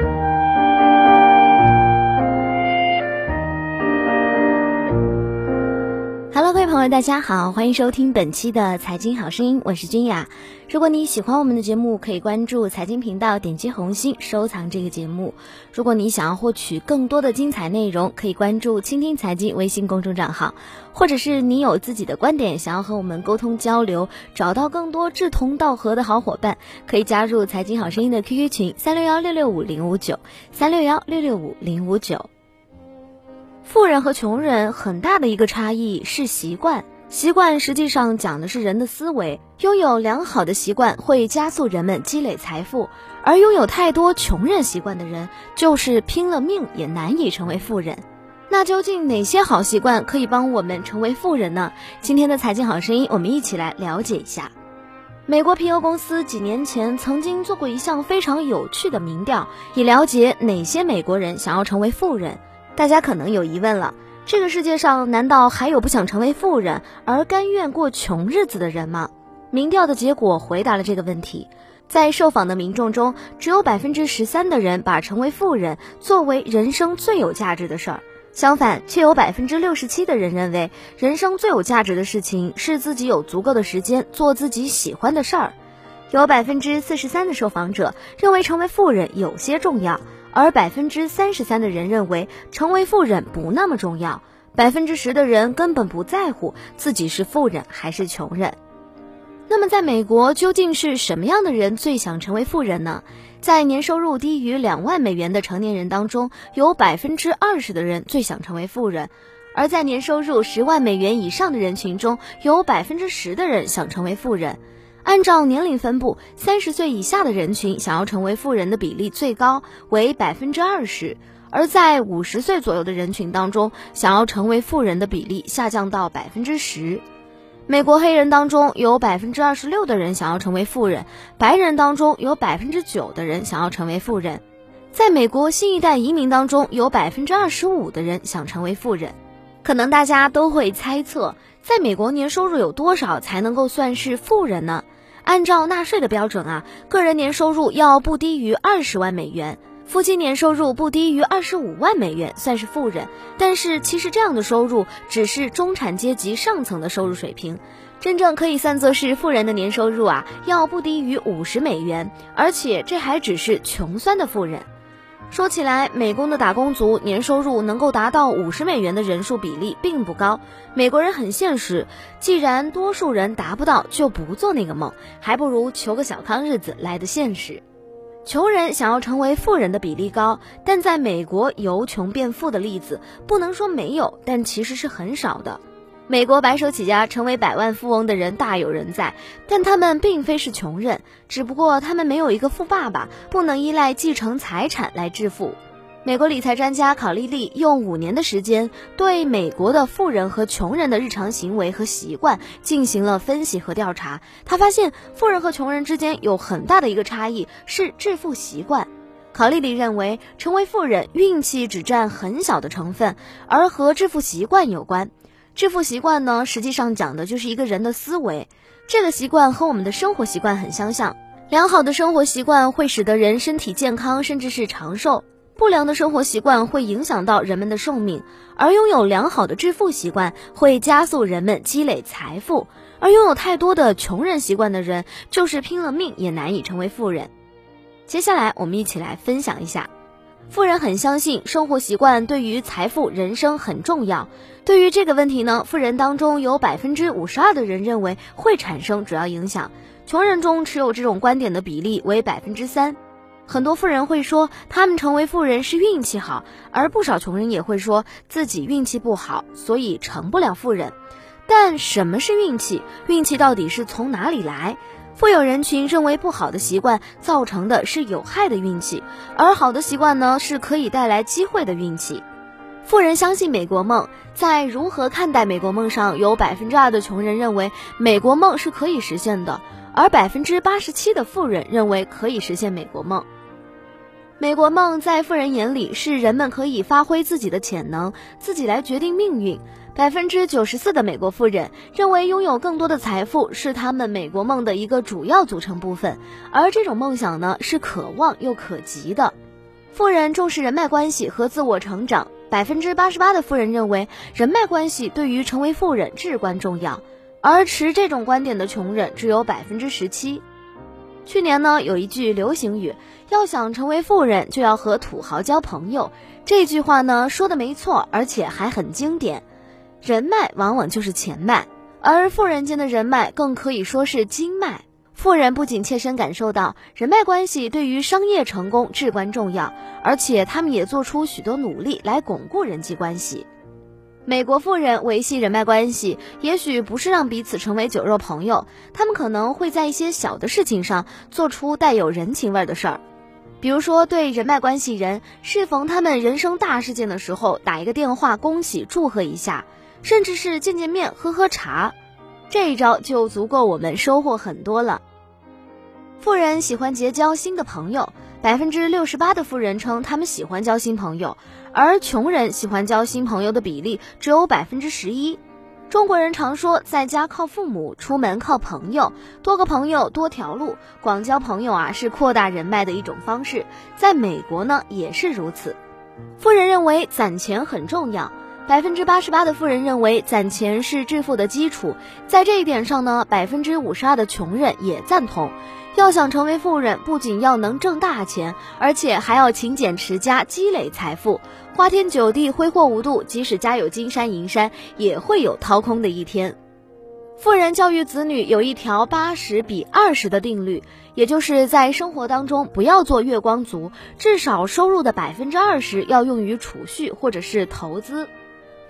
you. 朋友，大家好，欢迎收听本期的财经好声音，我是君雅。如果你喜欢我们的节目，可以关注财经频道，点击红心收藏这个节目。如果你想要获取更多的精彩内容，可以关注倾听财经微信公众账号，或者是你有自己的观点，想要和我们沟通交流，找到更多志同道合的好伙伴，可以加入财经好声音的 QQ 群三六幺六六五零五九三六幺六六五零五九。富人和穷人很大的一个差异是习惯，习惯实际上讲的是人的思维。拥有良好的习惯会加速人们积累财富，而拥有太多穷人习惯的人，就是拼了命也难以成为富人。那究竟哪些好习惯可以帮我们成为富人呢？今天的财经好声音，我们一起来了解一下。美国皮尤公司几年前曾经做过一项非常有趣的民调，以了解哪些美国人想要成为富人。大家可能有疑问了：这个世界上难道还有不想成为富人而甘愿过穷日子的人吗？民调的结果回答了这个问题。在受访的民众中，只有百分之十三的人把成为富人作为人生最有价值的事儿，相反，却有百分之六十七的人认为人生最有价值的事情是自己有足够的时间做自己喜欢的事儿。有百分之四十三的受访者认为成为富人有些重要。而百分之三十三的人认为成为富人不那么重要，百分之十的人根本不在乎自己是富人还是穷人。那么，在美国究竟是什么样的人最想成为富人呢？在年收入低于两万美元的成年人当中，有百分之二十的人最想成为富人；而在年收入十万美元以上的人群中，有百分之十的人想成为富人。按照年龄分布，三十岁以下的人群想要成为富人的比例最高，为百分之二十；而在五十岁左右的人群当中，想要成为富人的比例下降到百分之十。美国黑人当中有百分之二十六的人想要成为富人，白人当中有百分之九的人想要成为富人。在美国新一代移民当中，有百分之二十五的人想成为富人。可能大家都会猜测，在美国年收入有多少才能够算是富人呢？按照纳税的标准啊，个人年收入要不低于二十万美元，夫妻年收入不低于二十五万美元算是富人。但是其实这样的收入只是中产阶级上层的收入水平，真正可以算作是富人的年收入啊，要不低于五十美元，而且这还只是穷酸的富人。说起来，美工的打工族年收入能够达到五十美元的人数比例并不高。美国人很现实，既然多数人达不到，就不做那个梦，还不如求个小康日子来的现实。穷人想要成为富人的比例高，但在美国由穷变富的例子不能说没有，但其实是很少的。美国白手起家成为百万富翁的人大有人在，但他们并非是穷人，只不过他们没有一个富爸爸，不能依赖继承财产来致富。美国理财专家考利利用五年的时间，对美国的富人和穷人的日常行为和习惯进行了分析和调查。他发现，富人和穷人之间有很大的一个差异是致富习惯。考利利认为，成为富人运气只占很小的成分，而和致富习惯有关。致富习惯呢，实际上讲的就是一个人的思维。这个习惯和我们的生活习惯很相像。良好的生活习惯会使得人身体健康，甚至是长寿；不良的生活习惯会影响到人们的寿命。而拥有良好的致富习惯会加速人们积累财富。而拥有太多的穷人习惯的人，就是拼了命也难以成为富人。接下来，我们一起来分享一下。富人很相信生活习惯对于财富、人生很重要。对于这个问题呢，富人当中有百分之五十二的人认为会产生主要影响，穷人中持有这种观点的比例为百分之三。很多富人会说他们成为富人是运气好，而不少穷人也会说自己运气不好，所以成不了富人。但什么是运气？运气到底是从哪里来？富有人群认为不好的习惯造成的是有害的运气，而好的习惯呢是可以带来机会的运气。富人相信美国梦，在如何看待美国梦上，有百分之二的穷人认为美国梦是可以实现的，而百分之八十七的富人认为可以实现美国梦。美国梦在富人眼里是人们可以发挥自己的潜能，自己来决定命运。百分之九十四的美国富人认为拥有更多的财富是他们美国梦的一个主要组成部分，而这种梦想呢是可望又可及的。富人重视人脉关系和自我成长，百分之八十八的富人认为人脉关系对于成为富人至关重要，而持这种观点的穷人只有百分之十七。去年呢，有一句流行语：“要想成为富人，就要和土豪交朋友。”这句话呢，说的没错，而且还很经典。人脉往往就是钱脉，而富人间的人脉更可以说是金脉。富人不仅切身感受到人脉关系对于商业成功至关重要，而且他们也做出许多努力来巩固人际关系。美国富人维系人脉关系，也许不是让彼此成为酒肉朋友，他们可能会在一些小的事情上做出带有人情味的事儿，比如说对人脉关系人适逢他们人生大事件的时候打一个电话恭喜祝贺一下，甚至是见见面喝喝茶，这一招就足够我们收获很多了。富人喜欢结交新的朋友，百分之六十八的富人称他们喜欢交新朋友，而穷人喜欢交新朋友的比例只有百分之十一。中国人常说，在家靠父母，出门靠朋友，多个朋友多条路，广交朋友啊是扩大人脉的一种方式。在美国呢也是如此。富人认为攒钱很重要。百分之八十八的富人认为攒钱是致富的基础，在这一点上呢，百分之五十二的穷人也赞同。要想成为富人，不仅要能挣大钱，而且还要勤俭持家，积累财富。花天酒地、挥霍无度，即使家有金山银山，也会有掏空的一天。富人教育子女有一条八十比二十的定律，也就是在生活当中不要做月光族，至少收入的百分之二十要用于储蓄或者是投资。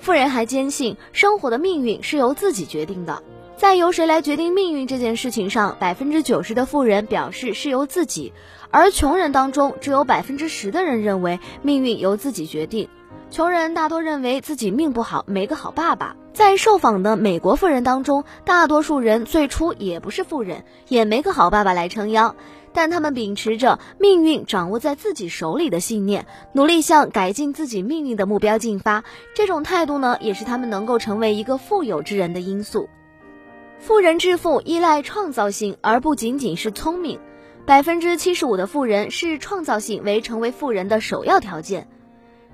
富人还坚信生活的命运是由自己决定的，在由谁来决定命运这件事情上，百分之九十的富人表示是由自己，而穷人当中只有百分之十的人认为命运由自己决定。穷人大多认为自己命不好，没个好爸爸。在受访的美国富人当中，大多数人最初也不是富人，也没个好爸爸来撑腰。但他们秉持着命运掌握在自己手里的信念，努力向改进自己命运的目标进发。这种态度呢，也是他们能够成为一个富有之人的因素。富人致富依赖创造性，而不仅仅是聪明。百分之七十五的富人视创造性为成为富人的首要条件。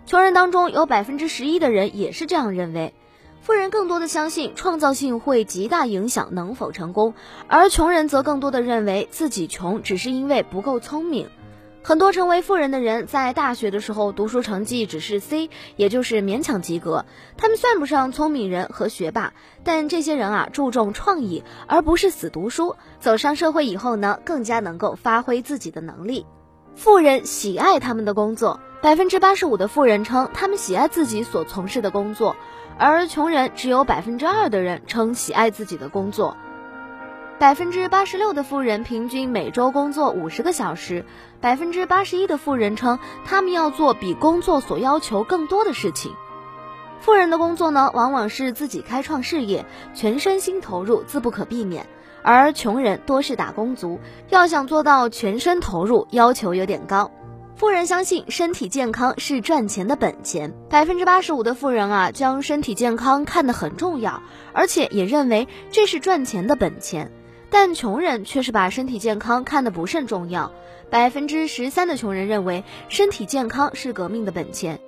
穷人当中有百分之十一的人也是这样认为。富人更多的相信创造性会极大影响能否成功，而穷人则更多的认为自己穷只是因为不够聪明。很多成为富人的人在大学的时候读书成绩只是 C，也就是勉强及格，他们算不上聪明人和学霸。但这些人啊注重创意，而不是死读书。走上社会以后呢，更加能够发挥自己的能力。富人喜爱他们的工作，百分之八十五的富人称他们喜爱自己所从事的工作。而穷人只有百分之二的人称喜爱自己的工作，百分之八十六的富人平均每周工作五十个小时，百分之八十一的富人称他们要做比工作所要求更多的事情。富人的工作呢，往往是自己开创事业，全身心投入，自不可避免；而穷人多是打工族，要想做到全身投入，要求有点高。富人相信身体健康是赚钱的本钱，百分之八十五的富人啊，将身体健康看得很重要，而且也认为这是赚钱的本钱。但穷人却是把身体健康看得不甚重要，百分之十三的穷人认为身体健康是革命的本钱。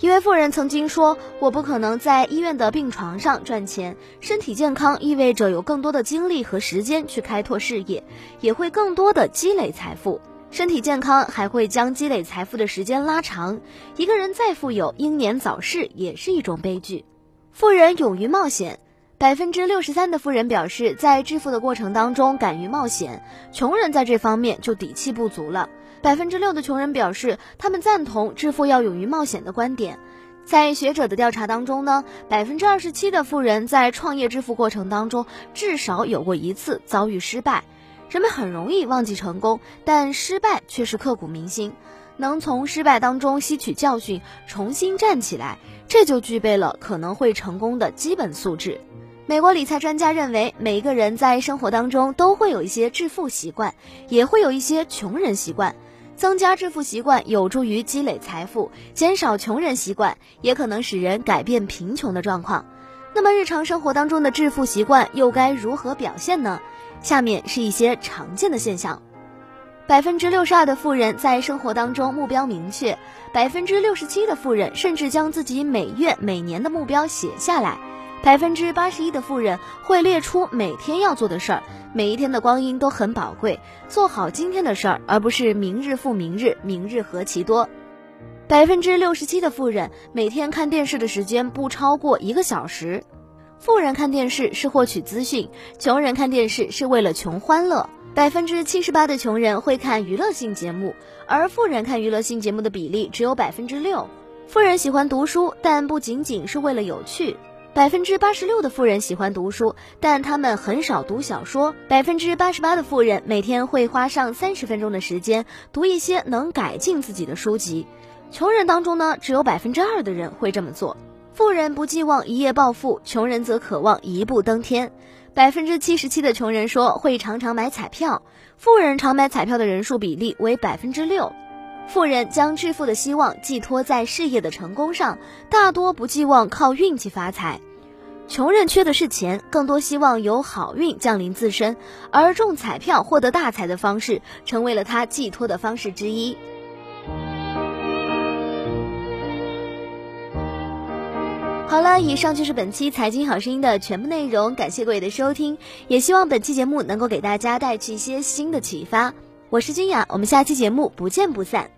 一位富人曾经说：“我不可能在医院的病床上赚钱，身体健康意味着有更多的精力和时间去开拓事业，也会更多的积累财富。”身体健康还会将积累财富的时间拉长。一个人再富有，英年早逝也是一种悲剧。富人勇于冒险，百分之六十三的富人表示，在致富的过程当中敢于冒险。穷人在这方面就底气不足了。百分之六的穷人表示，他们赞同致富要勇于冒险的观点。在学者的调查当中呢，百分之二十七的富人在创业致富过程当中至少有过一次遭遇失败。人们很容易忘记成功，但失败却是刻骨铭心。能从失败当中吸取教训，重新站起来，这就具备了可能会成功的基本素质。美国理财专家认为，每一个人在生活当中都会有一些致富习惯，也会有一些穷人习惯。增加致富习惯有助于积累财富，减少穷人习惯也可能使人改变贫穷的状况。那么，日常生活当中的致富习惯又该如何表现呢？下面是一些常见的现象：百分之六十二的富人在生活当中目标明确，百分之六十七的富人甚至将自己每月、每年的目标写下来，百分之八十一的富人会列出每天要做的事儿，每一天的光阴都很宝贵，做好今天的事儿，而不是明日复明日，明日何其多。百分之六十七的富人每天看电视的时间不超过一个小时，富人看电视是获取资讯，穷人看电视是为了穷欢乐。百分之七十八的穷人会看娱乐性节目，而富人看娱乐性节目的比例只有百分之六。富人喜欢读书，但不仅仅是为了有趣。百分之八十六的富人喜欢读书，但他们很少读小说。百分之八十八的富人每天会花上三十分钟的时间读一些能改进自己的书籍。穷人当中呢，只有百分之二的人会这么做。富人不寄望一夜暴富，穷人则渴望一步登天。百分之七十七的穷人说会常常买彩票，富人常买彩票的人数比例为百分之六。富人将致富的希望寄托在事业的成功上，大多不寄望靠运气发财。穷人缺的是钱，更多希望有好运降临自身，而中彩票获得大财的方式成为了他寄托的方式之一。好了，以上就是本期财经好声音的全部内容，感谢各位的收听，也希望本期节目能够给大家带去一些新的启发。我是君雅，我们下期节目不见不散。